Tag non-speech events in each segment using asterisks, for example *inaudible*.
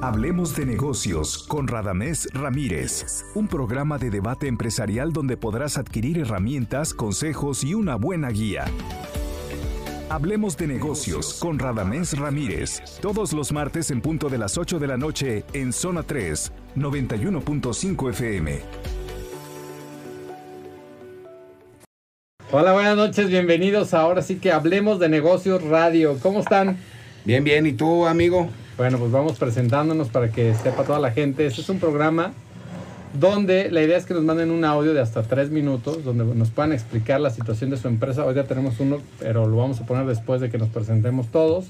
Hablemos de negocios con Radamés Ramírez, un programa de debate empresarial donde podrás adquirir herramientas, consejos y una buena guía. Hablemos de negocios con Radamés Ramírez, todos los martes en punto de las 8 de la noche en Zona 3, 91.5 FM. Hola, buenas noches, bienvenidos. Ahora sí que hablemos de negocios radio. ¿Cómo están? Bien, bien. ¿Y tú, amigo? Bueno, pues vamos presentándonos para que sepa toda la gente. Este es un programa donde la idea es que nos manden un audio de hasta tres minutos, donde nos puedan explicar la situación de su empresa. Hoy ya tenemos uno, pero lo vamos a poner después de que nos presentemos todos.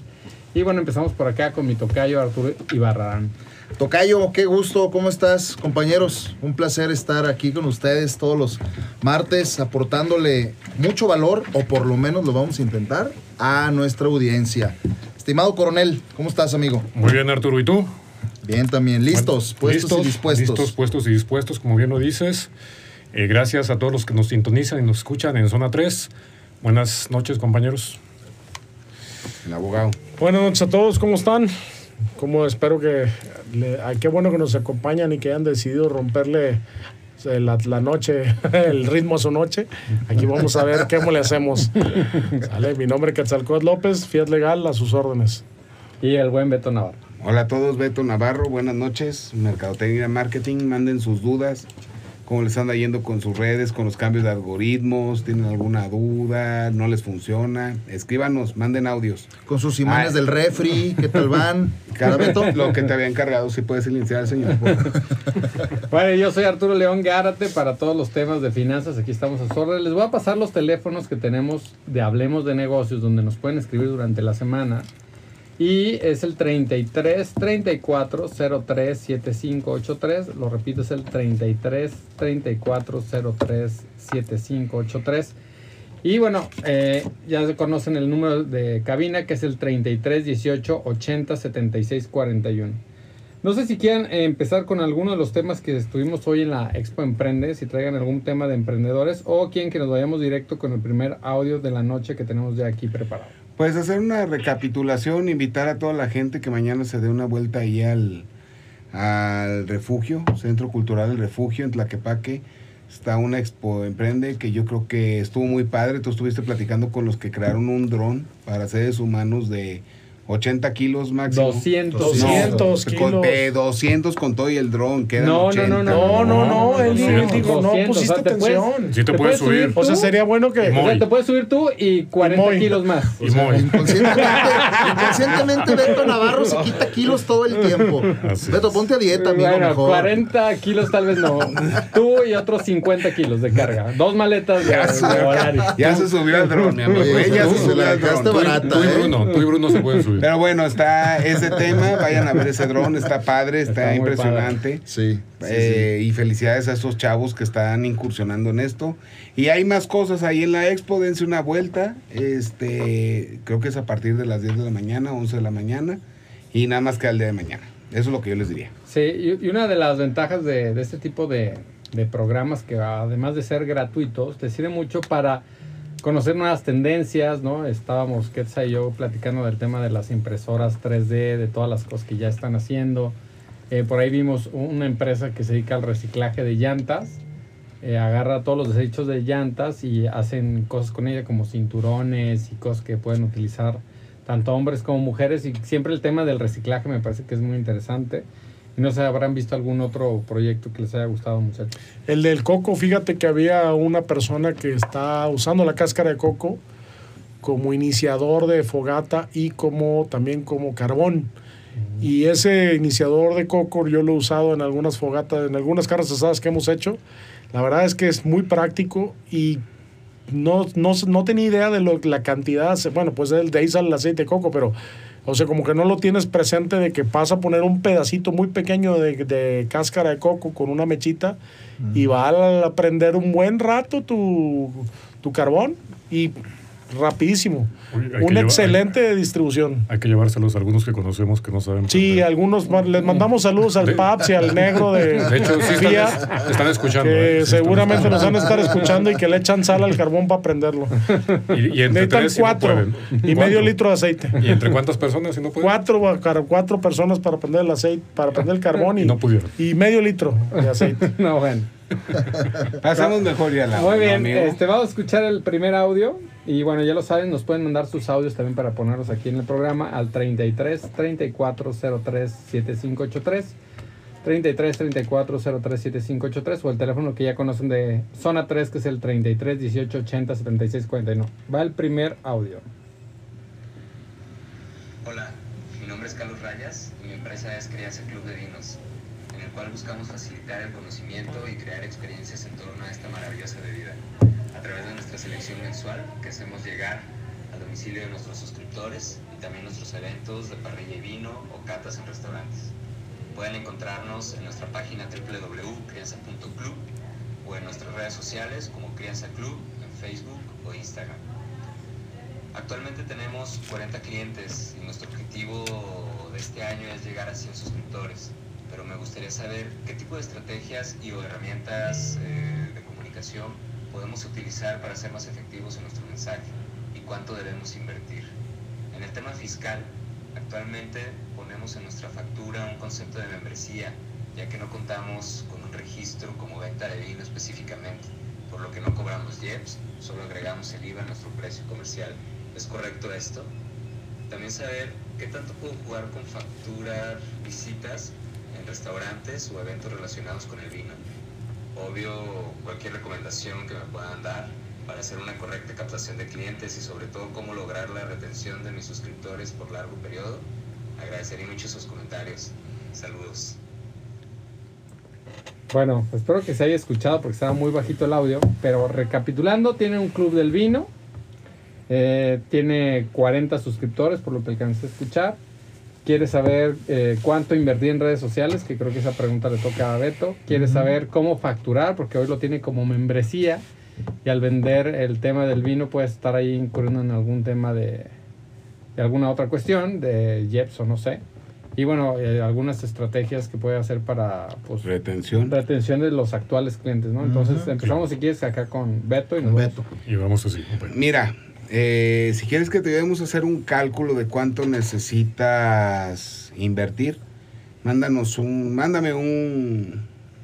Y bueno, empezamos por acá con mi tocayo Arturo Ibarrarán. Tocayo, qué gusto, ¿cómo estás, compañeros? Un placer estar aquí con ustedes todos los martes, aportándole mucho valor, o por lo menos lo vamos a intentar, a nuestra audiencia. Estimado coronel, ¿cómo estás, amigo? Muy bien, Arturo, ¿y tú? Bien, también. Listos, puestos y dispuestos. Listos, puestos y dispuestos, como bien lo dices. Eh, gracias a todos los que nos sintonizan y nos escuchan en Zona 3. Buenas noches, compañeros. El abogado. Buenas noches a todos, ¿cómo están? Como espero que. Le, ay, qué bueno que nos acompañan y que hayan decidido romperle la, la, noche, *laughs* el ritmo a su noche. Aquí vamos a ver qué le hacemos. ¿Sale? Mi nombre es Quetzalcóatl López, Fiat Legal, a sus órdenes. Y el buen Beto Navarro. Hola a todos, Beto Navarro, buenas noches. Mercadotecnia Marketing, manden sus dudas cómo les anda yendo con sus redes, con los cambios de algoritmos, tienen alguna duda, no les funciona, escríbanos, manden audios. Con sus imanes del refri, ¿qué tal van? *laughs* Lo que te había encargado, si puedes silenciar al señor. bueno, *laughs* yo soy Arturo León Gárate para todos los temas de finanzas, aquí estamos a orden. Les voy a pasar los teléfonos que tenemos de Hablemos de Negocios, donde nos pueden escribir durante la semana. Y es el 33 34 03 7583. Lo repito, es el 33 34 03 7583. Y bueno, eh, ya conocen el número de cabina que es el 33 18 80 76 41. No sé si quieren empezar con alguno de los temas que estuvimos hoy en la Expo Emprende, si traigan algún tema de emprendedores o quieren que nos vayamos directo con el primer audio de la noche que tenemos ya aquí preparado. Pues hacer una recapitulación, invitar a toda la gente que mañana se dé una vuelta ahí al, al refugio, Centro Cultural del Refugio en Tlaquepaque. Está una expo emprende que yo creo que estuvo muy padre. Tú estuviste platicando con los que crearon un dron para seres humanos de 80 kilos máximo. 200. 200 no, kilos. Con, de 200 con todo y el dron. Quedan no, 80. no, no, No, no, no, él dijo, no 200, pusiste o sea, te puedes- atención. Sí te, puedes subir. O sea, sería bueno que... Y O sea, te puedes subir tú y 40 muy. kilos más. Y muy. Inconscientemente, inconscientemente Beto Navarro se quita kilos todo el tiempo. Así Beto, ponte a dieta, amigo, Bueno, mejor. 40 kilos tal vez no. Tú y otros 50 kilos de carga. Dos maletas de, Ya se- de horario. Ya se subió al dron, mi amigo. Oye, Ella tú se subió al dron. Tú- barata. Tú y ¿eh? Bruno, tú y Bruno se pueden subir. Pero bueno, está ese tema. Vayan a ver ese dron. Está padre, está, impresionante. Sí. sí, Eh, Y felicidades a esos chavos que están incursionando en esto. Y hay más cosas ahí en la expo, dense una vuelta. Este, creo que es a partir de las 10 de la mañana, 11 de la mañana. Y nada más que al día de mañana. Eso es lo que yo les diría. Sí, y y una de las ventajas de, de este tipo de, de programas que además de ser gratuitos, te sirve mucho para conocer nuevas tendencias, ¿no? Estábamos, Ketsa y yo, platicando del tema de las impresoras 3D, de todas las cosas que ya están haciendo. Eh, por ahí vimos una empresa que se dedica al reciclaje de llantas. Eh, agarra todos los desechos de llantas y hacen cosas con ella como cinturones y cosas que pueden utilizar tanto hombres como mujeres y siempre el tema del reciclaje me parece que es muy interesante. Y no sé, ¿habrán visto algún otro proyecto que les haya gustado, muchachos? El del coco, fíjate que había una persona que está usando la cáscara de coco como iniciador de fogata y como también como carbón. Y ese iniciador de coco yo lo he usado en algunas fogatas, en algunas carnes asadas que hemos hecho. La verdad es que es muy práctico y no, no, no tenía idea de lo, la cantidad, bueno, pues de ahí sale el aceite de coco, pero, o sea, como que no lo tienes presente de que vas a poner un pedacito muy pequeño de, de cáscara de coco con una mechita y va a prender un buen rato tu, tu carbón y rapidísimo. Uy, Una llevar- excelente distribución. Hay que llevárselos a algunos que conocemos que no saben. Sí, algunos les mandamos saludos al De- Paps y al *laughs* negro de, De hecho, sí FIA, están, están escuchando. que ¿eh? Sí están seguramente nos van a estar escuchando y que le echan sal al carbón para prenderlo. Y, y entre Necesitan tres, si no cuatro y ¿Cuánto? medio litro de aceite. ¿Y entre cuántas personas si no pueden? Cuatro, cuatro personas para prender el aceite, para prender el carbón y, Y no pudieron. y medio litro de aceite. *laughs* No, bueno. *laughs* Pasamos mejor ya la Muy bien, amigo? este, vamos a escuchar el primer audio. Y bueno, ya lo saben, nos pueden mandar sus audios también para ponerlos aquí en el programa al 33 34 03 7583. 33 34 03 7583 o el teléfono que ya conocen de Zona 3 que es el 33 18 80 76 49. Va el primer audio. Hola, mi nombre es Carlos Rayas y mi empresa es Crianza Club de Vinos, cual buscamos facilitar el conocimiento y crear experiencias en torno a esta maravillosa bebida, a través de nuestra selección mensual que hacemos llegar al domicilio de nuestros suscriptores y también nuestros eventos de parrilla y vino o catas en restaurantes. Pueden encontrarnos en nuestra página www.crianza.club o en nuestras redes sociales como Crianza Club en Facebook o Instagram. Actualmente tenemos 40 clientes y nuestro objetivo de este año es llegar a 100 suscriptores. Pero me gustaría saber qué tipo de estrategias y o herramientas eh, de comunicación podemos utilizar para ser más efectivos en nuestro mensaje y cuánto debemos invertir. En el tema fiscal, actualmente ponemos en nuestra factura un concepto de membresía, ya que no contamos con un registro como venta de vino específicamente, por lo que no cobramos IEPS, solo agregamos el IVA a nuestro precio comercial. ¿Es correcto esto? También saber qué tanto puedo jugar con facturar visitas restaurantes o eventos relacionados con el vino. Obvio, cualquier recomendación que me puedan dar para hacer una correcta captación de clientes y sobre todo cómo lograr la retención de mis suscriptores por largo periodo. Agradecería mucho sus comentarios. Saludos. Bueno, espero que se haya escuchado porque estaba muy bajito el audio. Pero recapitulando, tiene un club del vino. eh, tiene 40 suscriptores, por lo que alcancé a escuchar. Quiere saber eh, cuánto invertir en redes sociales, que creo que esa pregunta le toca a Beto. Quiere saber cómo facturar, porque hoy lo tiene como membresía. Y al vender el tema del vino puede estar ahí incurriendo en algún tema de, de alguna otra cuestión, de Jeps o no sé. Y bueno, eh, algunas estrategias que puede hacer para pues, Retención. retención de los actuales clientes, ¿no? Entonces empezamos si quieres acá con Beto y nos vamos. Beto. Y vamos así. compañero. Mira, eh, si quieres que te ayudemos a hacer un cálculo de cuánto necesitas invertir, mándanos un, mándame un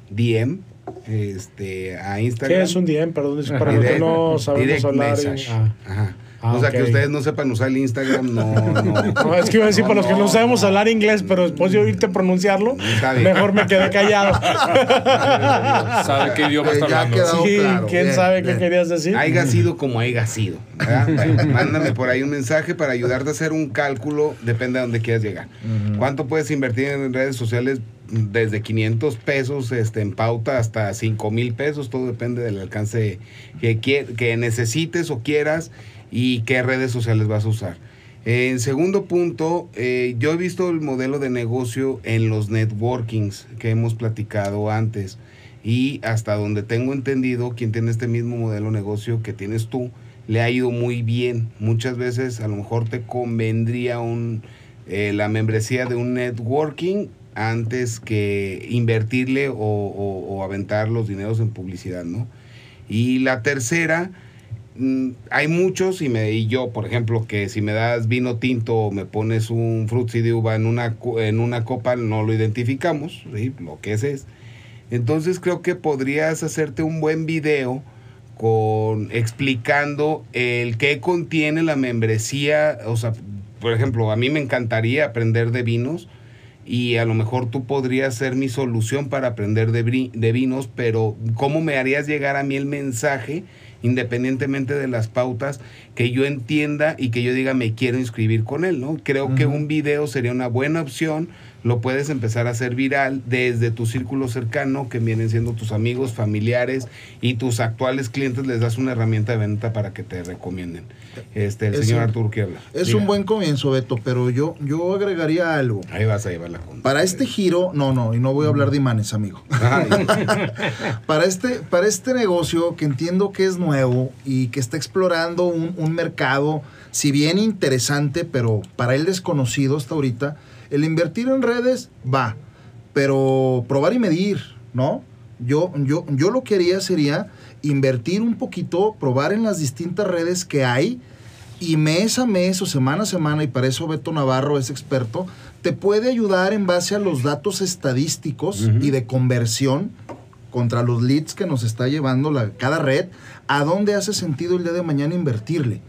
DM este, a Instagram. ¿Qué es un DM? Perdón, es para Direct- que no sabemos hablar. y- ah. Ajá. Ah, o sea, que ustedes no sepan usar el Instagram, no, no. *laughs* No, es que iba a decir, para los que no sabemos hablar inglés, pero después de oírte pronunciarlo, mejor me quedé callado. *laughs* ¿Sabe qué idioma está hablando? Sí, claro, quién bien, sabe qué querías decir. Haiga sido como haya sido. ¿verdad? *laughs* Bueno, mándame por ahí un mensaje para ayudarte a hacer un cálculo, depende de dónde quieras llegar. ¿Cuánto puedes invertir en redes sociales? Desde 500 pesos este, en pauta hasta 5 mil pesos, todo depende del alcance que, que necesites o quieras y qué redes sociales vas a usar. En segundo punto, eh, yo he visto el modelo de negocio en los networkings que hemos platicado antes y hasta donde tengo entendido, quien tiene este mismo modelo de negocio que tienes tú, le ha ido muy bien. Muchas veces a lo mejor te convendría un, eh, la membresía de un networking antes que invertirle o, o- o aventar los dineros en publicidad, ¿no? Y la tercera, hay muchos y, me, y yo, por ejemplo, que si me das vino tinto o me pones un frutzi de uva en una, en una copa, no lo identificamos, lo que es es. Entonces creo que podrías hacerte un buen video con explicando el qué contiene la membresía, o sea, por ejemplo, a mí me encantaría aprender de vinos y a lo mejor tú podrías ser mi solución para aprender de, de vinos, pero ¿cómo me harías llegar a mí el mensaje independientemente de las pautas que yo entienda y que yo diga me quiero inscribir con él, ¿no? Creo que un video sería una buena opción, lo puedes empezar a hacer viral desde tu círculo cercano, que vienen siendo tus amigos, familiares y tus actuales clientes, les das una herramienta de venta para que te recomienden. Este, el Es señor Arturo que habla. Es Diga. un buen comienzo, Beto, pero yo, yo agregaría algo. Ahí vas a llevar la conta. Para este giro, no, no, y no voy a hablar de imanes, amigo. *laughs* Para este, para este negocio que entiendo que es nuevo y que está explorando un, un mercado, si bien interesante, pero para él desconocido hasta ahorita, el invertir en redes va, pero probar y medir, ¿no? Yo, yo, yo lo que haría sería invertir un poquito, probar en las distintas redes que hay y mes a mes o semana a semana, y para eso Beto Navarro es experto, te puede ayudar en base a los datos estadísticos y de conversión contra los leads que nos está llevando la, cada red, a dónde hace sentido el día de mañana invertirle.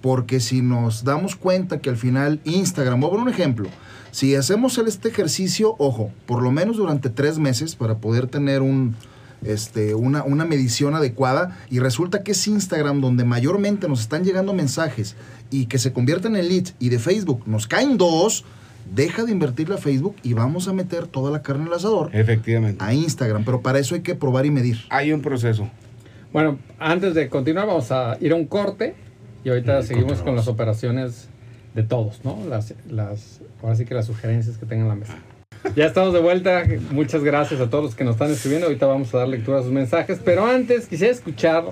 Porque si nos damos cuenta que al final Instagram, voy a poner un ejemplo, si hacemos este ejercicio, ojo, por lo menos durante tres meses para poder tener un, este, una, una medición adecuada y resulta que es Instagram donde mayormente nos están llegando mensajes y que se convierten en leads y de Facebook nos caen dos, deja de invertirle a Facebook y vamos a meter toda la carne al asador Efectivamente. a Instagram, pero para eso hay que probar y medir. Hay un proceso. Bueno, antes de continuar, vamos a ir a un corte y ahorita seguimos con las operaciones de todos, ¿no? Las, las, ahora sí que las sugerencias que tengan en la mesa. Ya estamos de vuelta. Muchas gracias a todos los que nos están escribiendo. Ahorita vamos a dar lectura a sus mensajes. Pero antes quisiera escuchar,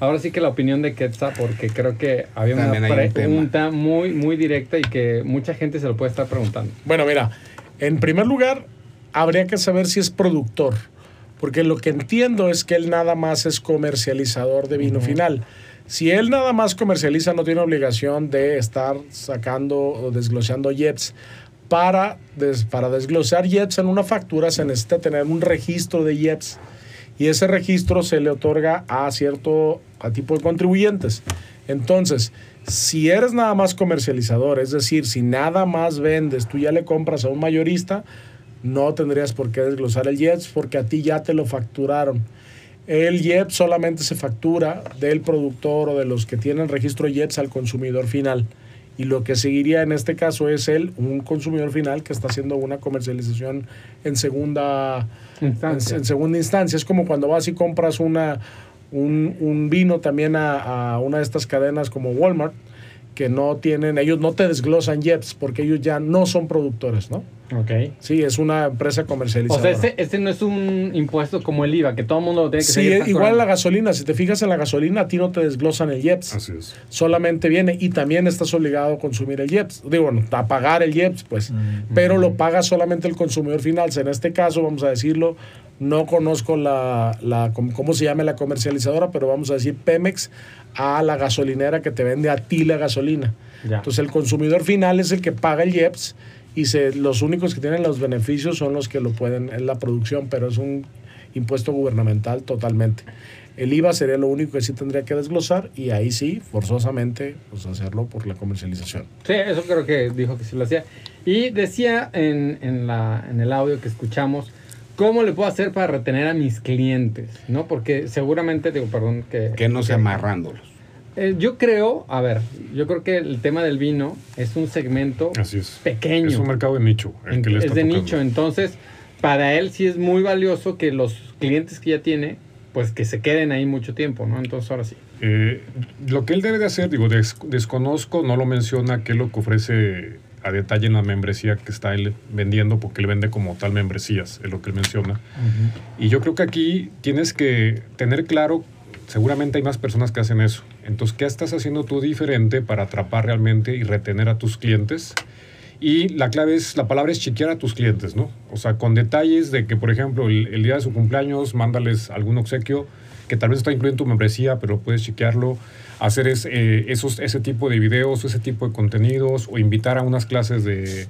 ahora sí que la opinión de Quetzal, porque creo que había una hay un pregunta muy, muy directa y que mucha gente se lo puede estar preguntando. Bueno, mira, en primer lugar, habría que saber si es productor, porque lo que entiendo es que él nada más es comercializador de vino final. Si él nada más comercializa, no tiene obligación de estar sacando o desglosando jets. Para, des- para desglosar jets en una factura se necesita tener un registro de jets y ese registro se le otorga a cierto a tipo de contribuyentes. Entonces, si eres nada más comercializador, es decir, si nada más vendes, tú ya le compras a un mayorista, no tendrías por qué desglosar el JEPS porque a ti ya te lo facturaron. El JEPS solamente se factura del productor o de los que tienen registro JEPS al consumidor final. Y lo que seguiría en este caso es él, un consumidor final que está haciendo una comercialización en segunda Instancia. en, en segunda instancia. Es como cuando vas y compras una, un, un vino también a, a una de estas cadenas como Walmart, que no tienen, ellos no te desglosan JEPs porque ellos ya no son productores, ¿no? Ok. Sí, es una empresa O comercializadora. sea, este, este no es un impuesto como el IVA, que todo el mundo lo tiene que Sí, seguir igual la gasolina, si te fijas en la gasolina, a ti no te desglosan el IEPS. Así es. solamente viene y también estás obligado a consumir el IEPS. Digo, bueno, a pagar el IEPS, pues, pero lo paga solamente el consumidor final. En este caso, vamos a decirlo, no conozco la, la cómo cómo se llama la comercializadora, pero vamos a decir Pemex a la gasolinera que te vende a ti la gasolina. Ya. Entonces, el consumidor final es el que paga el IEPS y se, los únicos que tienen los beneficios son los que lo pueden, en la producción, pero es un impuesto gubernamental totalmente. El IVA sería lo único que sí tendría que desglosar y ahí sí, forzosamente, pues hacerlo por la comercialización. Sí, eso creo que dijo que sí lo hacía. Y decía en, en, la, en el audio que escuchamos, ¿cómo le puedo hacer para retener a mis clientes? ¿No? Porque seguramente, digo, perdón, que... Que no sea amarrándolos. Eh, yo creo, a ver, yo creo que el tema del vino es un segmento Así es. pequeño. Es un mercado de nicho. el que le es está de tocando. nicho, entonces para él sí es muy valioso que los clientes que ya tiene, pues que se queden ahí mucho tiempo, ¿no? Entonces ahora sí. Eh, lo que él debe de hacer, digo, des- desconozco, no lo menciona, qué es lo que ofrece a detalle en la membresía que está él vendiendo, porque él vende como tal membresías, es lo que él menciona. Y yo creo que aquí tienes que tener claro, seguramente hay más personas que hacen eso. Entonces, ¿qué estás haciendo tú diferente para atrapar realmente y retener a tus clientes? Y la clave es, la palabra es chequear a tus clientes, ¿no? O sea, con detalles de que, por ejemplo, el, día de su cumpleaños, mándales algún obsequio que tal vez está incluido en tu membresía, pero puedes chequearlo, hacer es- eh, esos, ese tipo de videos, ese tipo de contenidos, o invitar a unas clases de,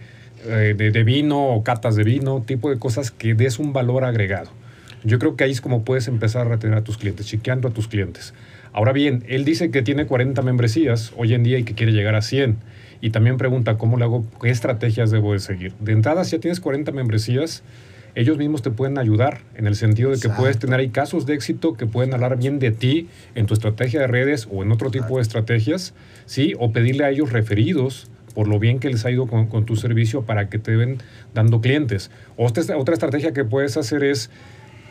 eh, de, de vino o catas de vino, tipo de cosas que des un valor agregado. Yo creo que ahí es como puedes empezar a retener a tus clientes, chequeando a tus clientes. Ahora bien, él dice que tiene 40 membresías hoy en día y que quiere llegar a 100. Y también pregunta cómo le hago, qué estrategias debo de seguir. De entrada, si ya tienes 40 membresías, ellos mismos te pueden ayudar en el sentido de que Exacto. puedes tener ahí casos de éxito que pueden hablar bien de ti en tu estrategia de redes o en otro tipo de estrategias, ¿sí? O pedirle a ellos referidos por lo bien que les ha ido con, con tu servicio para que te ven dando clientes. Otra, otra estrategia que puedes hacer es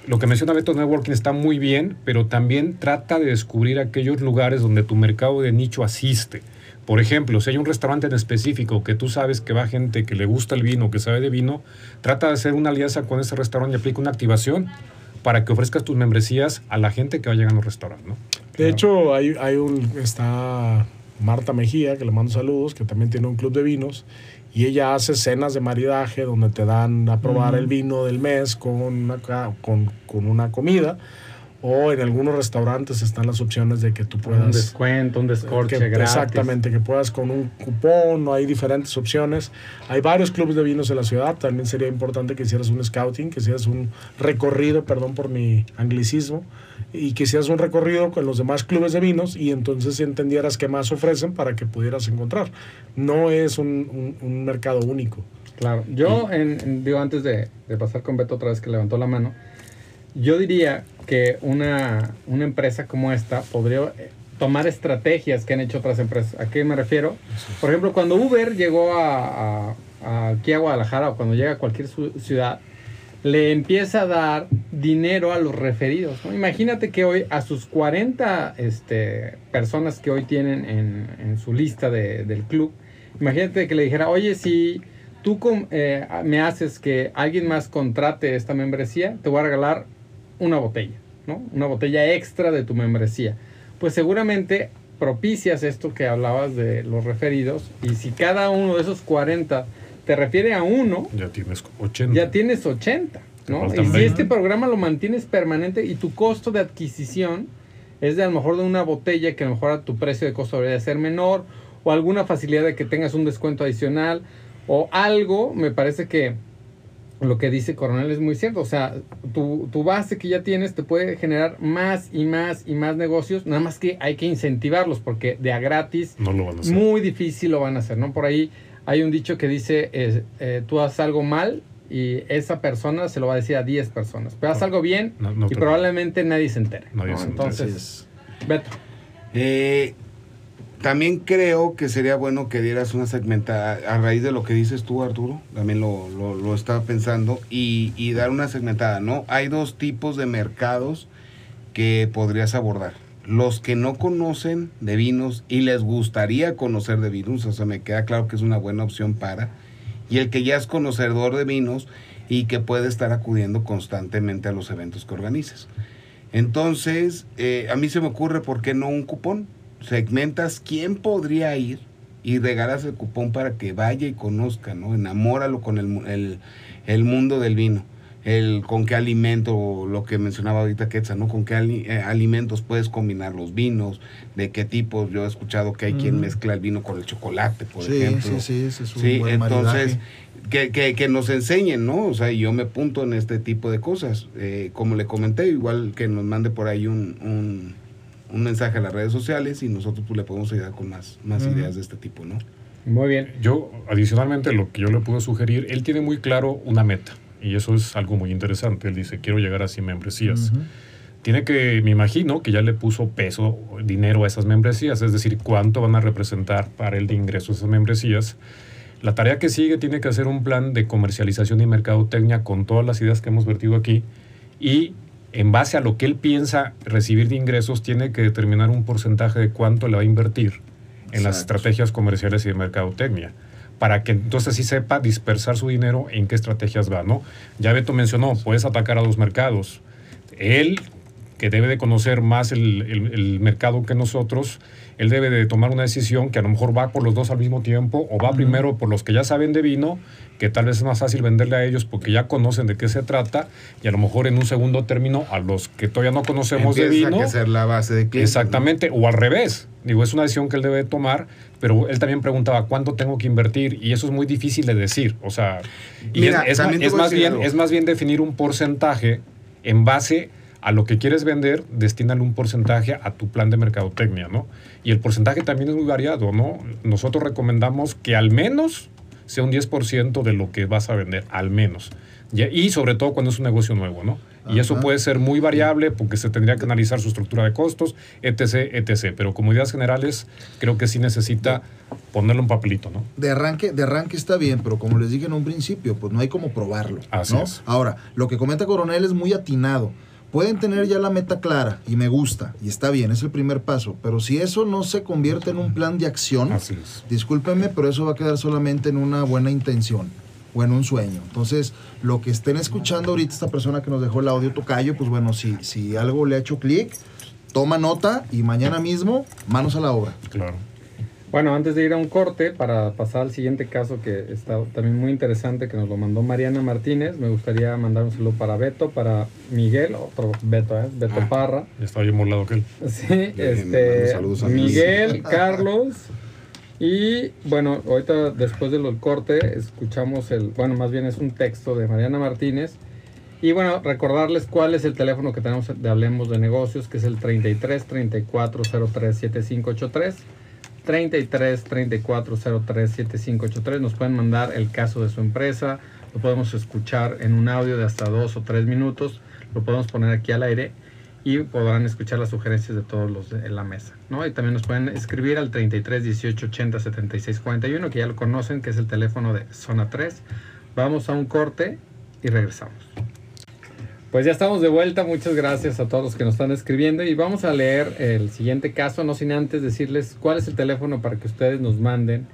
lo que menciona Beto Networking está muy bien, pero también trata de descubrir aquellos lugares donde tu mercado de nicho asiste. Por ejemplo, si hay un restaurante en específico que tú sabes que va gente que le gusta el vino, que sabe de vino, trata de hacer una alianza con ese restaurante y aplica una activación para que ofrezcas tus membresías a la gente que va llegando al restaurante. ¿no? De hecho, hay, hay un, está Marta Mejía, que le mando saludos, que también tiene un club de vinos, y ella hace cenas de maridaje donde te dan a probar el vino del mes con una, con, con una comida, o en algunos restaurantes están las opciones de que tú Un puedas... descuento, un descorche que- gratis. Exactamente, que puedas con un cupón, no hay diferentes opciones. Hay varios clubes de vinos en la ciudad, también sería importante que hicieras un scouting, que hicieras un recorrido, perdón por mi anglicismo, y que hicieras un recorrido con los demás clubes de vinos y entonces entendieras qué más ofrecen para que pudieras encontrar. No es un, un- un mercado único. Claro, yo, en, en- digo, antes de, de pasar con Beto otra vez que levantó la mano, yo diría que una, una empresa como esta podría eh, tomar estrategias que han hecho otras empresas. ¿A qué me refiero? Por ejemplo, cuando Uber llegó a, a- a- aquí a Guadalajara o cuando llega a cualquier ciudad, le empieza a dar dinero a los referidos. ¿no? Imagínate que hoy a sus 40 este, personas que hoy tienen en, en su lista de- del club, imagínate que le dijera, oye, si tú eh, me haces que alguien más contrate esta membresía, te voy a regalar una botella, ¿no? Una botella extra de tu membresía. Pues seguramente propicias esto que hablabas de los referidos y si cada uno de esos 40 te refiere a uno, Ya tienes 80. ya tienes 80, Te ¿no? Y si 20. este programa lo mantienes permanente y tu costo de adquisición es de a lo mejor de una botella que a lo mejor a tu precio de costo debería ser menor o alguna facilidad de que tengas un descuento adicional o algo, me parece que lo que dice Coronel es muy cierto. O sea, tu, tu base que ya tienes te puede generar más y más y más negocios, nada más que hay que incentivarlos porque de a gratis No lo van a hacer. muy difícil lo van a hacer, ¿no? Por ahí hay un dicho que dice, eh, eh, tú haces algo mal y esa persona se lo va a decir a 10 personas. Pero haz No, algo bien no, no y te- probablemente nadie se entere. Nadie ¿no? se entere. Entonces, Beto. Eh, también creo que sería bueno que dieras una segmentada, a raíz de lo que dices tú, Arturo, también lo, lo- estaba pensando, y, y dar una segmentada, ¿no? Hay dos tipos de mercados que podrías abordar. Los que no conocen de vinos y les gustaría conocer de vinos, o sea, me queda claro que es una buena opción para, y el que ya es conocedor de vinos y que puede estar acudiendo constantemente a los eventos que organizas. Entonces, eh, a mí se me ocurre, ¿por qué no un cupón? Segmentas quién podría ir y regalas el cupón para que vaya y conozca, ¿no? Enamóralo con el, el, el mundo del vino. El con qué alimento, lo que mencionaba ahorita Quetzal, ¿no? Con qué ali- eh, alimentos puedes combinar los vinos, de qué tipos. Yo he escuchado que hay quien mezcla el vino con el chocolate, por sí, ejemplo. sí, sí, ese es un Sí, buen entonces, que, que, que nos enseñen, ¿no? O sea, yo me punto en este tipo de cosas. Eh, como le comenté, igual que nos mande por ahí un, un, un mensaje a las redes sociales y nosotros pues, le podemos ayudar con más, más ideas de este tipo, ¿no? Muy bien. Yo, adicionalmente, lo que yo le puedo sugerir, él tiene muy claro una meta. Y eso es algo muy interesante. Él dice, quiero llegar a 100 membresías. Tiene que, me imagino, que ya le puso peso, dinero a esas membresías. Es decir, cuánto van a representar para el de ingreso esas membresías. La tarea que sigue tiene que hacer un plan de comercialización y mercadotecnia con todas las ideas que hemos vertido aquí. Y en base a lo que él piensa recibir de ingresos, tiene que determinar un porcentaje de cuánto le va a invertir en las estrategias comerciales y de mercadotecnia para que entonces sí sepa dispersar su dinero en qué estrategias va, ¿no? Ya Beto mencionó, puedes atacar a dos mercados. Él, que debe de conocer más el, el- el mercado que nosotros, él debe de tomar una decisión que a lo mejor va por los dos al mismo tiempo o va primero por los que ya saben de vino, que tal vez es más fácil venderle a ellos porque ya conocen de qué se trata y a lo mejor en un segundo término a los que todavía no conocemos de vino. a ser la base de. Exactamente, o al revés. Digo, es una decisión que él debe tomar, pero él también preguntaba cuánto tengo que invertir y eso es muy difícil de decir. O sea, y Mira, es, más bien, es más bien definir un porcentaje en base a lo que quieres vender, destínale un porcentaje a tu plan de mercadotecnia, ¿no? Y el porcentaje también es muy variado, ¿no? Nosotros recomendamos que al menos sea un 10% de lo que vas a vender, al menos. Y, sobre todo cuando es un negocio nuevo, ¿no? Y eso puede ser muy variable porque se tendría que analizar su estructura de costos, etc., etc. Pero como ideas generales, creo que sí necesita ponerle un papelito, ¿no? De arranque, de arranque está bien, pero como les dije en un principio, pues no hay como probarlo. Así ¿no? es. Ahora, lo que comenta Coronel es muy atinado. Pueden tener ya la meta clara y me gusta, y está bien, es el primer paso, pero si eso no se convierte en un plan de acción, Así es. discúlpenme, pero eso va a quedar solamente en una buena intención o en un sueño. Entonces, lo que estén escuchando ahorita esta persona que nos dejó el audio tocayo, pues bueno, si, si algo le ha hecho clic, toma nota y mañana mismo, manos a la obra. Claro. Bueno, antes de ir a un corte, para pasar al siguiente caso que está también muy interesante, que nos lo mandó Mariana Martínez, me gustaría mandar un saludo para Beto, para Miguel, otro Beto, ¿eh? Beto Ah. Parra. Ya estaba bien molado aquel. Sí, Déjenme este, saludos a Miguel, *laughs* Carlos. Y bueno, ahorita después del corte escuchamos el, bueno, más bien es un texto de Mariana Martínez. Y bueno, recordarles cuál es el teléfono que tenemos de Hablemos de Negocios, que es el 33 34 03 7583. 33 34 03 7583. Nos pueden mandar el caso de su empresa. Lo podemos escuchar en un audio de hasta dos o tres minutos. Lo podemos poner aquí al aire y podrán escuchar las sugerencias de todos los de la mesa. ¿no? Y también nos pueden escribir al 33 18 80 76 41, que ya lo conocen, que es el teléfono de Zona 3. Vamos a un corte y regresamos. Pues ya estamos de vuelta, muchas gracias a todos los que nos están escribiendo y vamos a leer el siguiente caso, no sin antes decirles cuál es el teléfono para que ustedes nos manden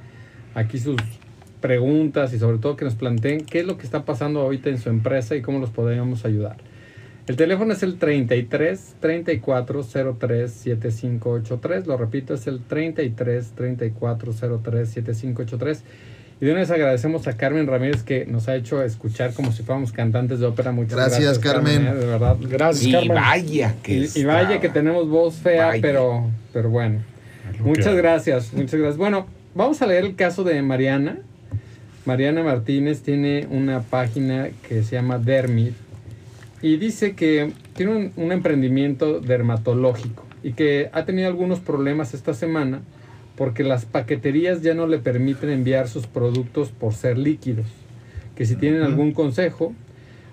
aquí sus preguntas y sobre todo que nos planteen qué es lo que está pasando ahorita en su empresa y cómo los podríamos ayudar. El teléfono es el 33 34 03 7583. Lo repito, es el 33 34 03 7583. Y de una vez agradecemos a Carmen Ramírez que nos ha hecho escuchar como si fuéramos cantantes de ópera. Muchas gracias, Gracias, Carmen. eh, de verdad. Gracias, Y Carmen. vaya que Y, y vaya que tenemos voz fea, Vaya. pero, pero bueno. Lo Muchas gracias, muchas gracias. Bueno, vamos a leer el caso de Mariana. Mariana Martínez tiene una página que se llama Dermit y dice que tiene un, un emprendimiento dermatológico y que ha tenido algunos problemas esta semana porque las paqueterías ya no le permiten enviar sus productos por ser líquidos. Que si tienen algún consejo,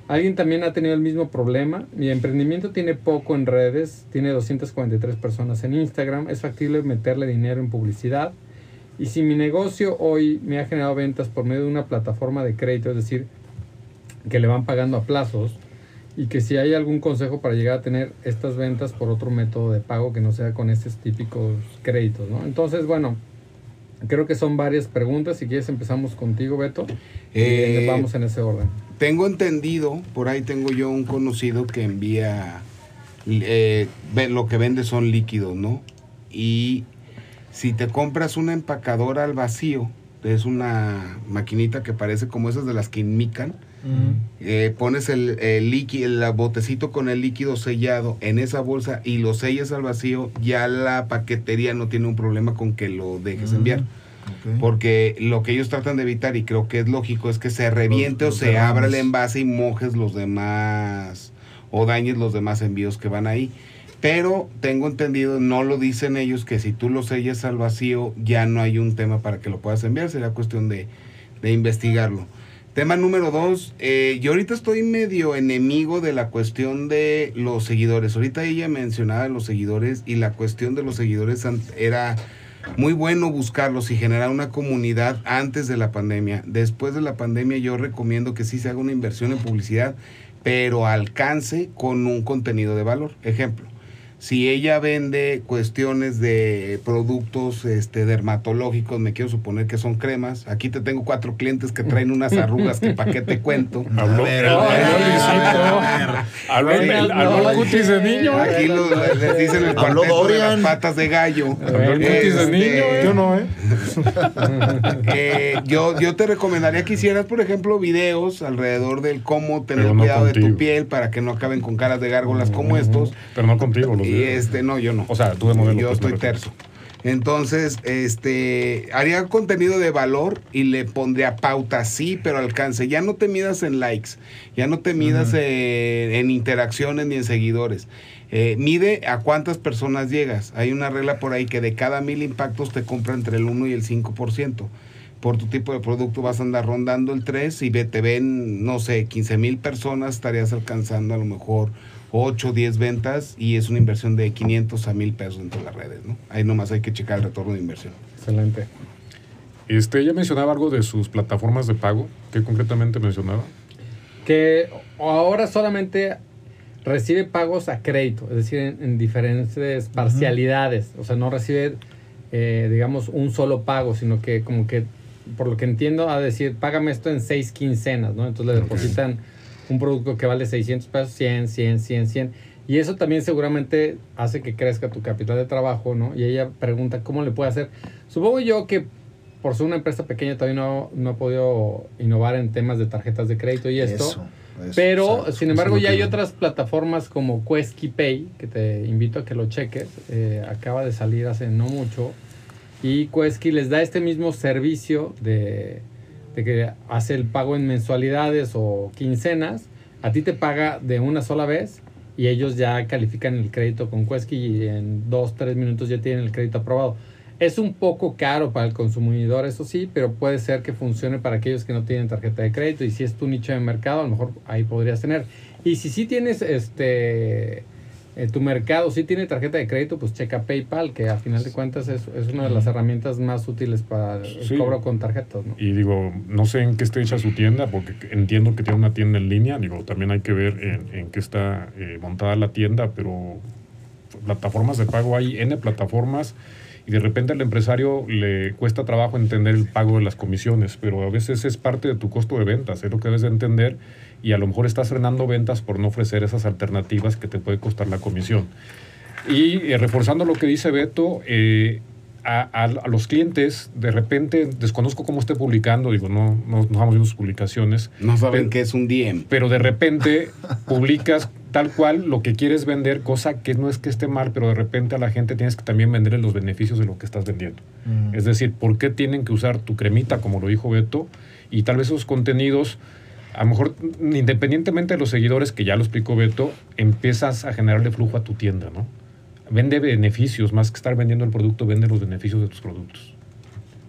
Alguien también ha tenido el mismo problema. Mi emprendimiento tiene poco en redes, tiene 243 personas en Instagram. Es factible meterle dinero en publicidad. Y si mi negocio hoy me ha generado ventas por medio de una plataforma de crédito, es decir, que le van pagando a plazos, y que si hay algún consejo para llegar a tener estas ventas por otro método de pago que no sea con estos típicos créditos, ¿no? Entonces, bueno, creo que son varias preguntas. Si quieres empezamos contigo, Beto. y Eh, vamos en ese orden. Tengo entendido, por ahí tengo yo un conocido que envía, eh, lo que vende son líquidos, ¿no? Y si te compras una empacadora al vacío, es una maquinita que parece como esas de las que inmican, eh, pones el, el líquido, el botecito con el líquido sellado en esa bolsa y lo sellas al vacío, ya la paquetería no tiene un problema con que lo dejes enviar. Porque lo que ellos tratan de evitar, y creo que es lógico, es que se reviente los o se abra el envase y mojes los demás o dañes los demás envíos que van ahí. Pero tengo entendido, no lo dicen ellos, que si tú lo sellas al vacío ya no hay un tema para que lo puedas enviar, será cuestión de, de investigarlo. Tema número dos, eh, yo ahorita estoy medio enemigo de la cuestión de los seguidores. Ahorita ella mencionaba los seguidores y la cuestión de los seguidores era muy bueno buscarlos y generar una comunidad antes de la pandemia. Después de la pandemia yo recomiendo que sí se haga una inversión en publicidad, pero alcance con un contenido de valor. Ejemplo, si ella vende cuestiones de productos este, dermatológicos, me quiero suponer que son cremas. Aquí te tengo cuatro clientes que traen unas *laughs* arrugas que para qué te cuento. Habló, A ver, habló a ver, Luisito. Habló el, cutis de niño. Aquí lo- les dicen el Habló cuarteto de las patas de gallo. Habló el cutis de Este, niño. Yo no, ¿eh? *laughs* Eh, yo, yo te recomendaría que hicieras, por ejemplo, videos alrededor del cómo tener no cuidado de tu piel para que no acaben con caras de gárgolas como estos. Pero no contigo. Los Y este, no, yo no. O sea, tú de modelo, Yo pues, estoy terso. Entonces, este, haría contenido de valor y le pondría pauta, sí, pero alcance. Ya no te midas en likes, ya no te midas en, en interacciones ni en seguidores. Eh, mide a cuántas personas llegas. Hay una regla por ahí que de cada mil impactos te compra entre el 1 y el 5%. Por tu tipo de producto vas a andar rondando el 3 y te ven, no sé, 15 mil personas, estarías alcanzando a lo mejor 8 o 10 ventas y es una inversión de 500 a 1000 pesos dentro de las redes, ¿no? Ahí nomás hay que checar el retorno de inversión. Excelente. Este, ella mencionaba algo de sus plataformas de pago. ¿Qué concretamente mencionaba? Que ahora solamente recibe pagos a crédito, es decir, en, en diferentes parcialidades. O sea, no recibe, eh, digamos, un solo pago, sino que como que, por lo que entiendo, a decir, págame esto en seis quincenas, ¿no? Entonces le depositan un producto que vale 600 pesos, 100, 100, 100, 100. Y eso también seguramente hace que crezca tu capital de trabajo, ¿no? Y ella pregunta cómo le puede hacer. Supongo yo que por ser una empresa pequeña todavía no, no ha podido innovar en temas de tarjetas de crédito y esto. Eso, eso, Pero, sin embargo, ya hay otras plataformas como Quesky Pay, que te invito a que lo cheques. eh, acaba de salir hace no mucho. Y Quesky les da este mismo servicio de, de que hace el pago en mensualidades o quincenas. A ti te paga de una sola vez y ellos ya califican el crédito con Quesky y en dos, tres minutos ya tienen el crédito aprobado. Es un poco caro para el consumidor, eso sí, pero puede ser que funcione para aquellos que no tienen tarjeta de crédito y si es tu nicho de mercado, a lo mejor ahí podrías tener. Y si sí tienes este eh, tu mercado, sí tiene tarjeta de crédito, pues checa PayPal, que a final de cuentas es, es una de las herramientas más útiles para el Sí. cobro con tarjetas, ¿no? Y digo, no sé en qué está hecha su tienda, porque entiendo que tiene una tienda en línea. Digo, también hay que ver en, en qué está eh, montada la tienda, pero plataformas de pago hay N plataformas y de repente al empresario le cuesta trabajo entender el pago de las comisiones, pero a veces es parte de tu costo de ventas, es lo que debes de entender y a lo mejor estás frenando ventas por no ofrecer esas alternativas que te puede costar la comisión. Y eh, reforzando lo que dice Beto, eh, a, a- a los clientes, de repente, desconozco cómo esté publicando, digo, no, no, no estamos viendo sus publicaciones, No saben qué es un DM. pero de repente *laughs* publicas tal cual lo que quieres vender, cosa que no es que esté mal, pero de repente a la gente tienes que también venderle los beneficios de lo que estás vendiendo. Mm. Es decir, ¿por qué tienen que usar tu cremita, como lo dijo Beto? Y tal vez esos contenidos, a lo mejor independientemente de los seguidores, que ya lo explicó Beto, empiezas a generarle flujo a tu tienda, ¿no? Vende beneficios, más que estar vendiendo el producto, vende los beneficios de tus productos.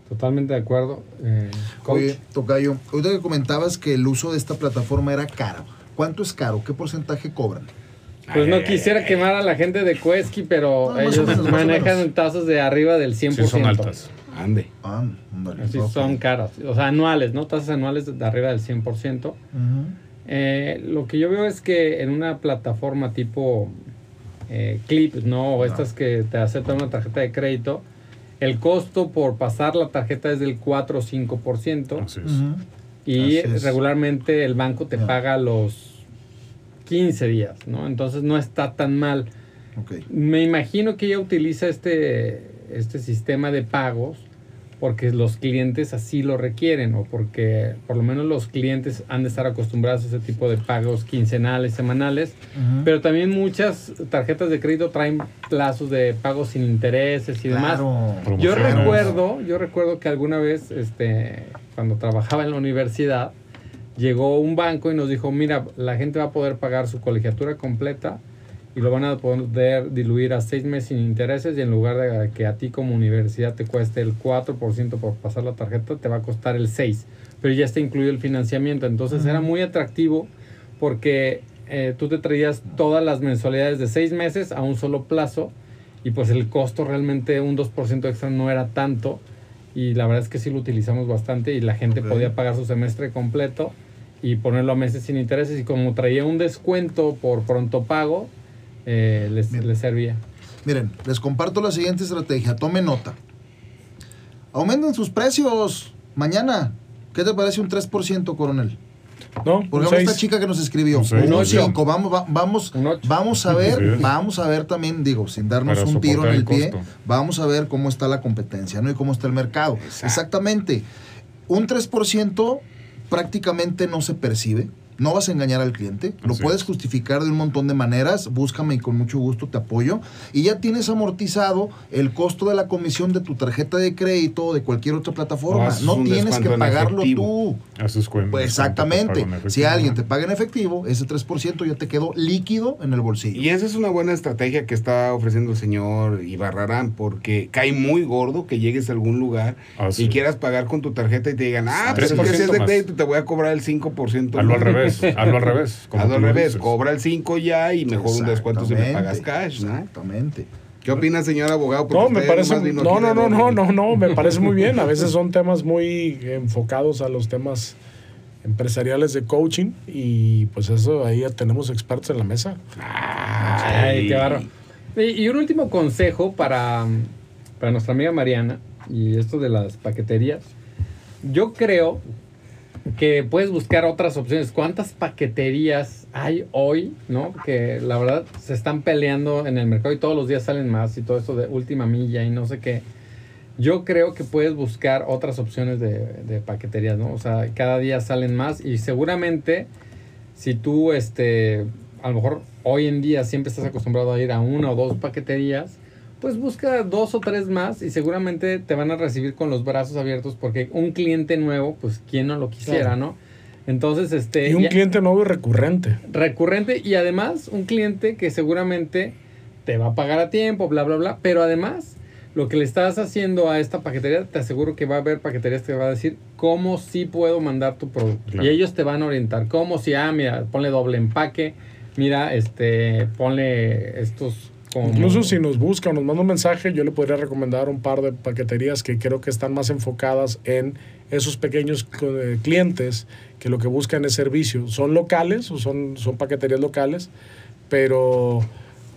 Totalmente de acuerdo. Eh, coach. Oye, Tocayo, ahorita que comentabas que el uso de esta plataforma era caro. ¿Cuánto es caro? ¿Qué porcentaje cobran? Pues no Ay, quisiera ay, quemar a la gente de Quesky, pero No, ellos menos, manejan tasas de arriba del 100%. Sí, son altas. Ande. Ándale, Así ok. son caras. O sea, anuales, ¿no? Tasas anuales de arriba del 100%. Ujú. Eh, lo que yo veo es que en una plataforma tipo eh, Clip, ¿no? O estas que te aceptan una tarjeta de crédito, el costo por pasar la tarjeta es del 4 o 5%. Así es. Y Así es. regularmente el banco te paga los 15 días, ¿no? Entonces no está tan mal. Ok. Me imagino que ella utiliza este, este sistema de pagos porque los clientes así lo requieren o porque por lo menos los clientes han de estar acostumbrados a ese tipo de pagos quincenales, semanales. Pero también muchas tarjetas de crédito traen plazos de pagos sin intereses y demás. Claro. Yo recuerdo, yo recuerdo que alguna vez, este, cuando trabajaba en la universidad, llegó un banco y nos dijo, mira, la gente va a poder pagar su colegiatura completa y lo van a poder diluir a seis meses sin intereses y en lugar de que a ti como universidad te cueste el 4% por pasar la tarjeta, te va a costar el 6%, pero ya está incluido el financiamiento. Entonces era muy atractivo porque eh, tú te traías todas las mensualidades de seis meses a un solo plazo y pues el costo realmente un 2% extra no era tanto y la verdad es que sí lo utilizamos bastante y la gente podía pagar su semestre completo y ponerlo a meses sin intereses. Y como traía un descuento por pronto pago, eh, les, les servía. Miren, les comparto la siguiente estrategia. Tome nota. Aumenten sus precios mañana. ¿Qué te parece un 3%, coronel? ¿No? Por ejemplo, esta chica que nos escribió. Un seis. Un Un ocho. 5. Vamos, va- vamos, Un ocho. vamos a ver, vamos a ver también, digo, sin darnos Para un tiro en el, el pie, vamos a ver cómo está la competencia, ¿no? Y cómo está el mercado. Exacto. Exactamente. Un 3% prácticamente no se percibe. No vas a engañar al cliente, lo puedes es. justificar de un montón de maneras, búscame y con mucho gusto te apoyo. Y ya tienes amortizado el costo de la comisión de tu tarjeta de crédito o de cualquier otra plataforma. No, haces No tienes que pagarlo tú. Haces. Pues exactamente. Si alguien te paga en efectivo, ese 3% ya te quedó líquido en el bolsillo. Y esa es una buena estrategia que está ofreciendo el señor Ibarrarán, porque cae muy gordo que llegues a algún lugar Ah, y quieras pagar con tu tarjeta y te digan, ah, Ah, pero es que si es 3% de crédito te voy a cobrar el 5%. Hazlo al ¿no? Revés. *laughs* Hazlo al revés. como Hazlo al revés, dices. cobra el 5 ya y mejor un descuento si me pagas cash, ¿no? Exactamente. ¿Qué opina, señor abogado? Porque No, me parece. No, no, no, no, no, no, me *laughs* parece muy bien. A veces son temas muy enfocados a los temas empresariales de coaching y pues eso ahí ya tenemos expertos en la mesa. Ay, qué bárbaro. Y, y un último consejo para, para nuestra amiga Mariana y esto de las paqueterías. Yo creo que puedes buscar otras opciones. ¿Cuántas paqueterías hay hoy, no? Que la verdad se están peleando en el mercado y todos los días salen más y todo esto de última milla y no sé qué. Yo creo que puedes buscar otras opciones de, de paqueterías, ¿no? O sea, cada día salen más y seguramente si tú, este, a lo mejor hoy en día siempre estás acostumbrado a ir a una o dos paqueterías, pues busca dos o tres más y seguramente te van a recibir con los brazos abiertos porque un cliente nuevo, pues quién no lo quisiera, Claro. ¿no? Entonces, este... Y un ya- cliente nuevo y recurrente. recurrente y además un cliente que seguramente te va a pagar a tiempo, bla, bla, bla, pero además lo que le estás haciendo a esta paquetería, te aseguro que va a haber paqueterías que te va a decir cómo sí puedo mandar tu producto. Claro. Y ellos te van a orientar, cómo si, ah, mira, ponle doble empaque, mira, este, ponle estos como... Incluso si nos busca o nos manda un mensaje, yo le podría recomendar un par de paqueterías que creo que están más enfocadas en esos pequeños eh, clientes que lo que buscan es servicio. Son locales o son, son paqueterías locales, pero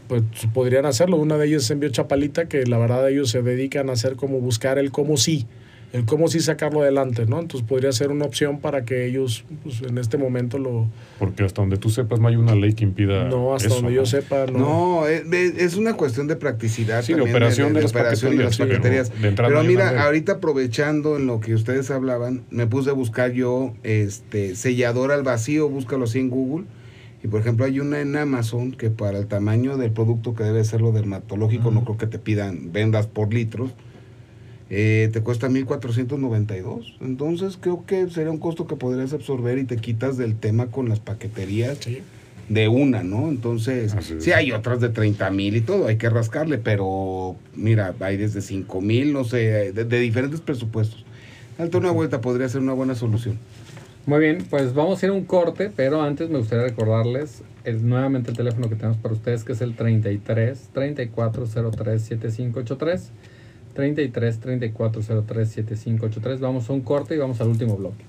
pues podrían hacerlo. Una de ellas es Envío Chapalita, que la verdad ellos se dedican a hacer como buscar el cómo sí, el cómo sí sacarlo adelante, ¿no? Entonces podría ser una opción para que ellos pues, en este momento lo... Porque hasta donde tú sepas no hay una ley que impida No, hasta eso, donde ¿no? yo sepa, no. No, es, es una cuestión de practicidad. Sí, de también, operación de las operación de las paqueterías, pero mira, ahorita aprovechando en lo que ustedes hablaban, me puse a buscar yo este sellador al vacío, búscalo así en Google. Y por ejemplo, hay una en Amazon que para el tamaño del producto que debe ser lo dermatológico, no creo que te pidan vendas por litros. Eh, te cuesta 1492. Entonces, creo que sería un costo que podrías absorber y te quitas del tema con las paqueterías Sí. de una, ¿no? Entonces, sí hay otras de 30 mil y todo, hay que rascarle, pero mira, hay desde 5 mil, no sé, de, de diferentes presupuestos. Darte una vuelta podría ser una buena solución. Muy bien, pues vamos a ir a un corte, pero antes me gustaría recordarles el, nuevamente el teléfono que tenemos para ustedes, que es el 33 3403 7583. 33 3403 7583. Vamos a un corte y vamos al último bloque.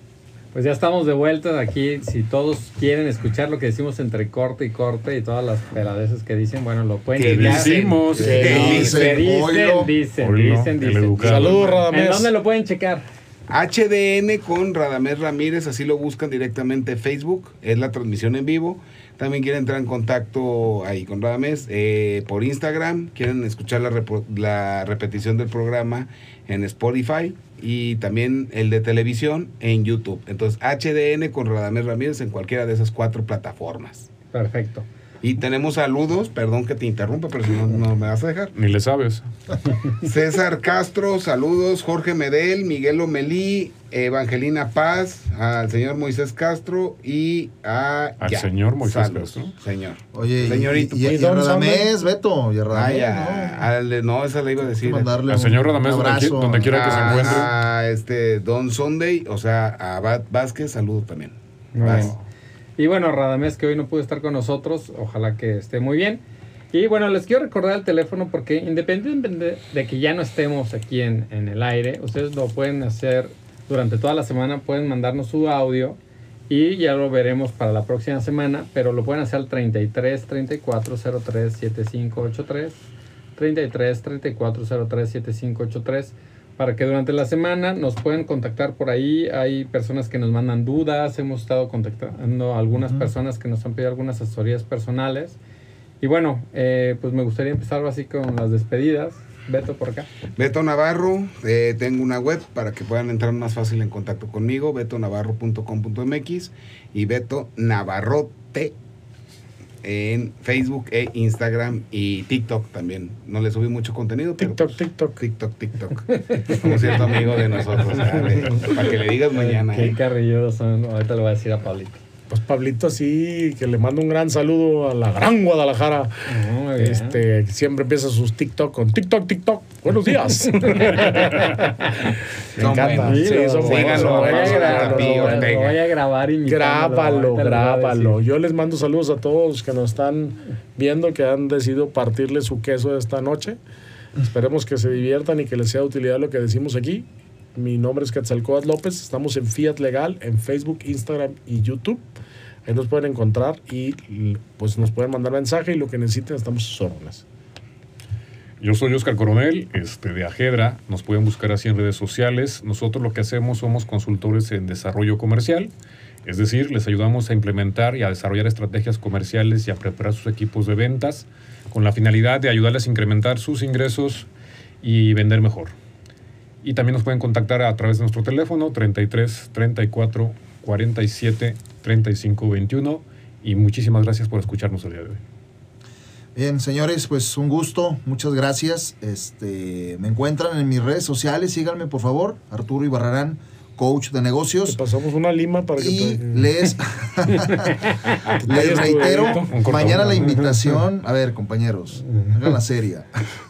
Pues ya estamos de vuelta aquí. Si todos quieren escuchar lo que decimos entre corte y corte y todas las peladeces que dicen, bueno, lo pueden checar. decimos, que dicen, dicen, dicen, dicen, dicen. Saludos, ¿En Radamés. dónde lo pueden checar? HDN con Radamés Ramírez, así lo buscan directamente en Facebook, es la transmisión en vivo. También quieren entrar en contacto ahí con Radamés eh, por Instagram, quieren escuchar la, la repetición del programa en Spotify y también el de televisión en YouTube. Entonces, HDN con Radamés Ramírez en cualquiera de esas cuatro plataformas. Perfecto. Y tenemos saludos, perdón que te interrumpa, pero si no, no me vas a dejar. Ni le sabes. *laughs* César Castro, saludos. Jorge Medel, Miguel Omelí, Evangelina Paz, al señor Moisés Castro y a. Al señor Moisés Castro. Señor. Oye, Señorito. y, y, ¿Y y Don Radamés, Beto, y a Ah, Radamés, ya, ¿no? al- no, esa le iba a decir. mandarle Al un- señor un Radamés, donde, donde quiera que se a, encuentre. a este Don Sunday, o sea, a Bat Vázquez, saludos también. Bien. Y bueno, Radamés, que hoy no pudo estar con nosotros, ojalá que esté muy bien. Y bueno, les quiero recordar el teléfono porque independientemente de que ya no estemos aquí en, en el aire, ustedes lo pueden hacer durante toda la semana, pueden mandarnos su audio y ya lo veremos para la próxima semana, pero lo pueden hacer al 33 34 03 7583, 33 34 03 7583 para que durante la semana nos puedan contactar por ahí. Hay personas que nos mandan dudas, hemos estado contactando a algunas personas que nos han pedido algunas asesorías personales. Y bueno, eh, pues me gustaría empezar así con las despedidas. Beto por acá. Beto Navarro, eh, tengo una web para que puedan entrar más fácil en contacto conmigo, betonavarro.com.mx y Beto Navarrote en Facebook e Instagram y TikTok también. No le subí mucho contenido, pero TikTok, pues, TikTok. TikTok, TikTok. Como cierto amigo de nosotros, *laughs* para que le digas mañana. Qué ¿eh? son. Ahorita le voy a decir a Pablito. Pues Pablito sí, que le mando un gran saludo a la gran Guadalajara. Bien. Este, siempre empieza sus TikTok con TikTok, TikTok. Buenos días. *laughs* Me encanta. voy a grabar, imitándolo, Grábalo, grábalo. Yo les mando saludos a todos que nos están viendo, que han decidido partirle su queso esta noche. Esperemos que se diviertan y que les sea de utilidad lo que decimos aquí. Mi nombre es Quetzalcóatl López. Estamos en Fiat Legal, en Facebook, Instagram y YouTube. Ahí nos pueden encontrar y pues nos pueden mandar mensaje y lo que necesiten estamos sus órdenes. Yo soy Oscar Coronel, este, de Ajedra. Nos pueden buscar así en redes sociales. Nosotros lo que hacemos somos consultores en desarrollo comercial. Es decir, les ayudamos a implementar y a desarrollar estrategias comerciales y a preparar sus equipos de ventas con la finalidad de ayudarles a incrementar sus ingresos y vender mejor. Y también nos pueden contactar a través de nuestro teléfono 33 34 47 35 21 y muchísimas gracias por escucharnos el día de hoy. Bien, señores, pues un gusto, muchas gracias. Este, me encuentran en mis redes sociales, síganme por favor, Arturo Ibarrarán, coach de negocios. Te pasamos una lima para que Y te... les, *laughs* les reitero, mañana la invitación, a ver compañeros, hagan la seria. *laughs*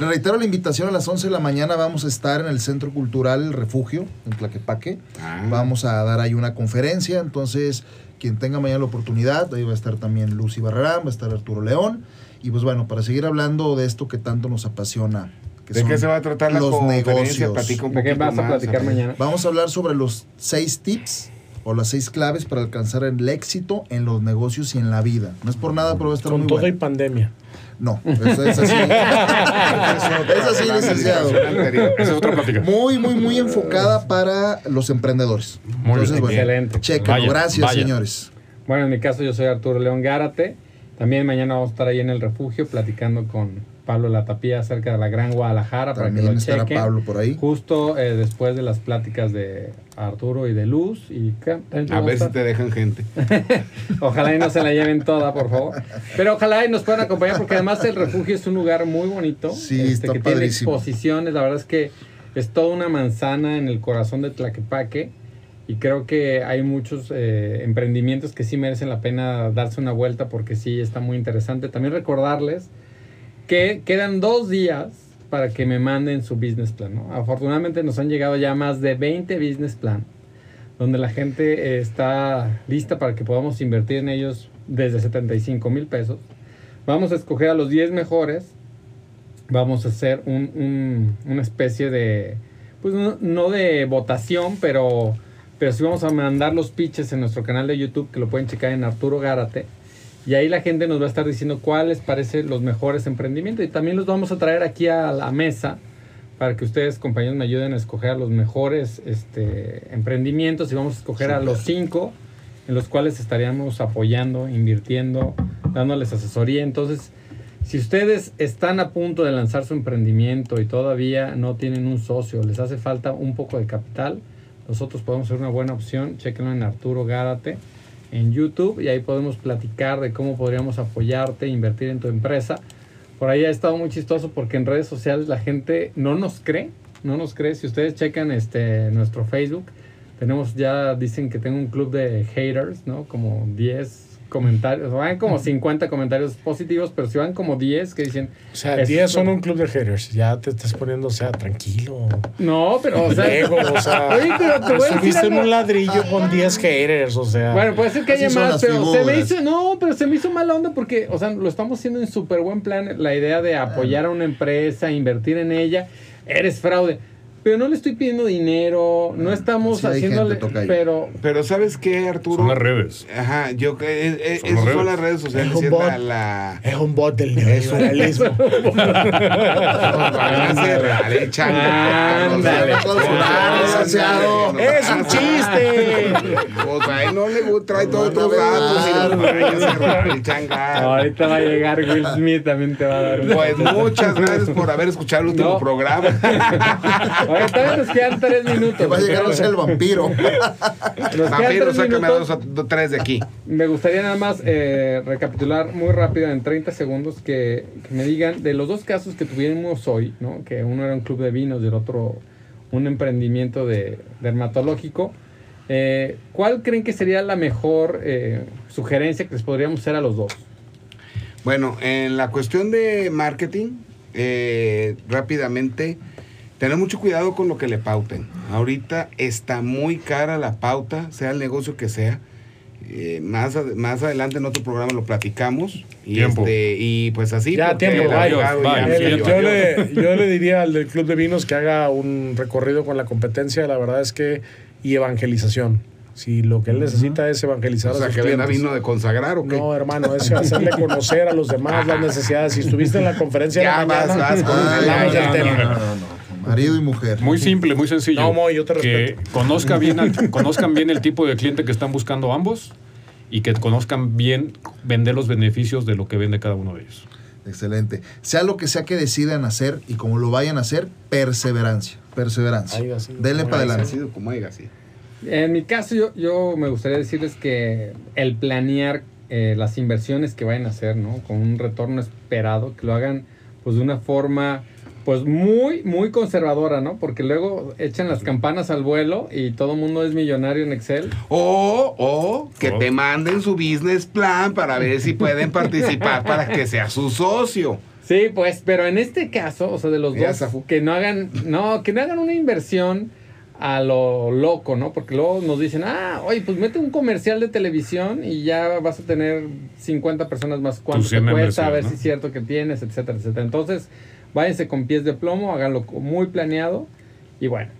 les reitero la invitación a las 11 de la mañana, vamos a estar en el Centro Cultural El Refugio, en Tlaquepaque. Ah. Vamos a dar ahí una conferencia, entonces quien tenga mañana la oportunidad, ahí va a estar también Lucy Barrarán, va a estar Arturo León. Y pues bueno, para seguir hablando de esto que tanto nos apasiona. Que ¿De son qué se va a tratar la los conferencia? negocios. Platica un ¿De qué vas a más, platicar mañana? Vamos a hablar sobre los seis tips o las seis claves para alcanzar el éxito en los negocios y en la vida. No es por nada, pero va a estar Con muy todo y pandemia. No, eso es así. *laughs* es así, licenciado. Esa es otra plática. Muy, muy, muy enfocada para los emprendedores. Muy Entonces, bien. bueno, Excelente. Chequenlo. Vaya, Gracias, vaya. señores. Bueno, en mi caso yo soy Arturo León Gárate. También mañana vamos a estar ahí en el refugio platicando con Pablo Latapía acerca de la Gran Guadalajara para que lo estará chequen. Pablo por ahí. Justo eh, después de las pláticas de Arturo y de Luz. Y ¿qué? ¿También tú A ver si te dejan gente. *laughs* Ojalá y no se la lleven toda, por favor. Pero ojalá y nos puedan acompañar porque además el refugio es un lugar muy bonito. este, Sí, está que tiene exposiciones. La verdad es que es toda una manzana en el corazón de Tlaquepaque. Y creo que hay muchos eh, emprendimientos que sí merecen la pena darse una vuelta porque sí está muy interesante. También recordarles que quedan dos días para que me manden su business plan. ¿no? Afortunadamente nos han llegado ya más de 20 business plan donde la gente eh, está lista para que podamos invertir en ellos desde 75 mil pesos. Vamos a escoger a los 10 mejores. Vamos a hacer un- un- una especie de, pues no, no de votación, pero, pero sí vamos a mandar los pitches en nuestro canal de YouTube, que lo pueden checar en Arturo Gárate. Y ahí la gente nos va a estar diciendo cuáles parecen los mejores emprendimientos. Y también los vamos a traer aquí a la mesa para que ustedes, compañeros, me ayuden a escoger a los mejores este, emprendimientos. Y vamos a escoger a los cinco en los cuales estaríamos apoyando, invirtiendo, dándoles asesoría. Entonces, si ustedes están a punto de lanzar su emprendimiento y todavía no tienen un socio, les hace falta un poco de capital, nosotros podemos ser una buena opción. Chequenlo en Arturo Gárate en YouTube y ahí podemos platicar de cómo podríamos apoyarte invertir en tu empresa. Por ahí ha estado muy chistoso porque en redes sociales la gente no nos cree, no nos cree. Si ustedes checan este nuestro Facebook, tenemos ya, dicen que tengo un club de haters, ¿no? Como 10 comentarios, van como 50 comentarios positivos, pero si van como 10 que dicen, O sea, Es- 10 son un club de haters. Ya te estás poniendo, o sea, tranquilo. no, pero o sea, Ego, o sea, *laughs* Oye, pero te voy a decir subiste en un ladrillo con 10 haters, o sea. Bueno, puede ser que haya más, pero se me hizo, no, pero se me hizo mala onda porque, o sea, lo estamos haciendo en súper buen plan, la idea de apoyar a una empresa, invertir en ella, eres fraude. Pero no le estoy pidiendo dinero, no estamos Sí haciéndole, gente, pero Pero ¿sabes qué, Arturo? Son las redes. Ajá, yo que eh, eh, Son esas son redes. las redes sociales. Es un bot. la, la- es un bot del neoliberalismo. *laughs* Ah. ¡Es un chiste! Pues ahí no le gusta, trae todos tus datos ahorita va a llegar Will Smith, también te va a dar. Pues muchas gracias por haber escuchado el último programa. *laughs* Todavía nos quedan tres minutos. Que va a llegar a ser el vampiro. Nos Vampiro, tres sácame dos, o tres de aquí. Me gustaría nada más eh, recapitular muy rápido en 30 segundos que, que me digan de los dos casos que tuvimos hoy, ¿no? que uno era un club de vinos y el otro un emprendimiento de dermatológico. eh, ¿Cuál creen que sería la mejor eh, sugerencia que les podríamos hacer a los dos? Bueno, en la cuestión de marketing, eh, rápidamente, tener mucho cuidado con lo que le pauten. Ahorita está muy cara la pauta, sea el negocio que sea. Eh, más, ad- más adelante en otro programa lo platicamos. Y, Tiempo. este, y pues así. Ya, tiempo, cayó. yo, le, yo le diría al del Club de Vinos que haga un recorrido con la competencia, la verdad es que, y evangelización. Si lo que él necesita es evangelizar O sea, a sus que venda clientes. vino de consagrar o qué. No, hermano, es hacerle conocer a los demás *laughs* las necesidades. Si estuviste en la conferencia Ya de la vas, mañana, vas con- *laughs* hablamos ya, del ya, tema. ya, No, no, no. Marido y mujer. Muy simple, muy sencillo. No, Moy, yo te que respeto. conozca bien al- *laughs* conozcan bien el tipo de cliente que están buscando ambos y que conozcan bien vender los beneficios de lo que vende cada uno de ellos. Excelente. Sea lo que sea que decidan hacer y como lo vayan a hacer, perseverancia. Perseverancia. Denle para adelante. sido como sí. En mi caso, yo, yo me gustaría decirles que el planear eh, las inversiones que vayan a hacer, ¿no? Con un retorno esperado, que lo hagan pues de una forma pues muy, muy conservadora, ¿no? Porque luego echan las campanas al vuelo y todo el mundo es millonario en Excel. O, o que Oh. te manden su business plan para ver si pueden participar para que sea su socio. Sí, pues, pero en este caso, o sea, de los Ya, dos, Safu. que no hagan, no, que no hagan una inversión a lo loco, ¿no? Porque luego nos dicen, ah, oye, pues mete un comercial de televisión y ya vas a tener 50 personas más. ¿Cuánto te 100 cuesta? A ver si es cierto que tienes, etcétera, etcétera. Entonces, váyanse con pies de plomo, háganlo muy planeado y bueno.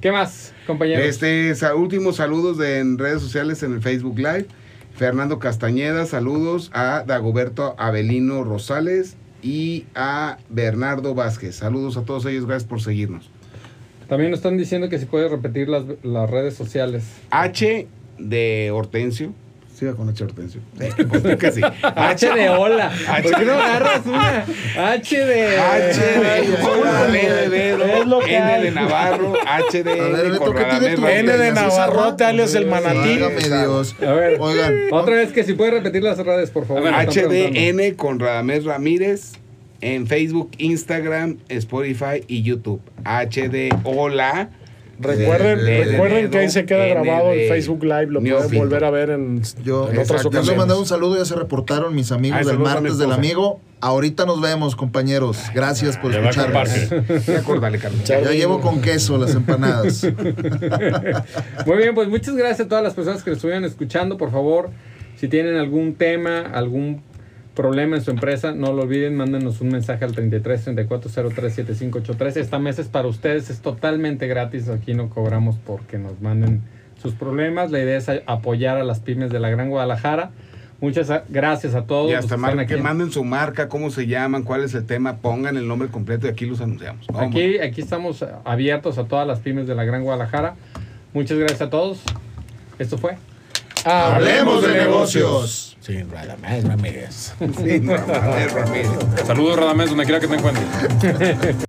¿Qué más, compañeros? Este, últimos saludos de, en redes sociales en el Facebook Live. Fernando Castañeda, saludos a Dagoberto Avelino Rosales y a Bernardo Vázquez. Saludos a todos ellos, gracias por seguirnos. También nos están diciendo que si puede repetir las, las redes sociales. H de Hortensio. Siga con H Hortensio. *laughs* Sí, pues que sí. H de hola. ¿Por qué no agarras una? H de... H de hola, B de dedo, Es lo que N de Navarro, H de A ver, N Beto, con ¿qué tiene Radamés tu Ramírez. N de ¿Así se Navarrote, alias el manatí. Dios. A ver. Oigan, Otra vez que si puede repetir las redes, por favor. están preguntando. HDN con Radamés Ramírez en Facebook, Instagram, Spotify y YouTube. HD Hola. Recuerden, De- de- recuerden de- que ahí se queda grabado el Facebook Live, lo pueden volver a ver en, yo, en otras Exacto. yo les he mandado un ocasiones. saludo, ya se reportaron mis amigos Ay, del martes del amigo. Ahorita nos vemos, compañeros. Gracias por escucharnos. acordale, *laughs* Carlos. Ya llevo con queso las empanadas. *laughs* Muy bien, pues muchas gracias a todas las personas que nos estuvieron escuchando. Por favor, si tienen algún tema, algún problema en su empresa, no lo olviden, mándenos un mensaje al 33 34 03 7583. Esta mesa es para ustedes, es totalmente gratis. Aquí no cobramos porque nos manden sus problemas. La idea es apoyar a las pymes de la Gran Guadalajara. Muchas gracias a todos. Y hasta que mar- están que manden su marca, cómo se llaman, cuál es el tema, pongan el nombre completo y aquí los anunciamos. Vamos. Aquí, aquí estamos abiertos a todas las pymes de la Gran Guadalajara. Muchas gracias a todos. Esto fue. Hablemos de negocios. Sí, Radamés Ramírez. Ramírez. Saludos, Radamés, donde quiera que te encuentres. *laughs*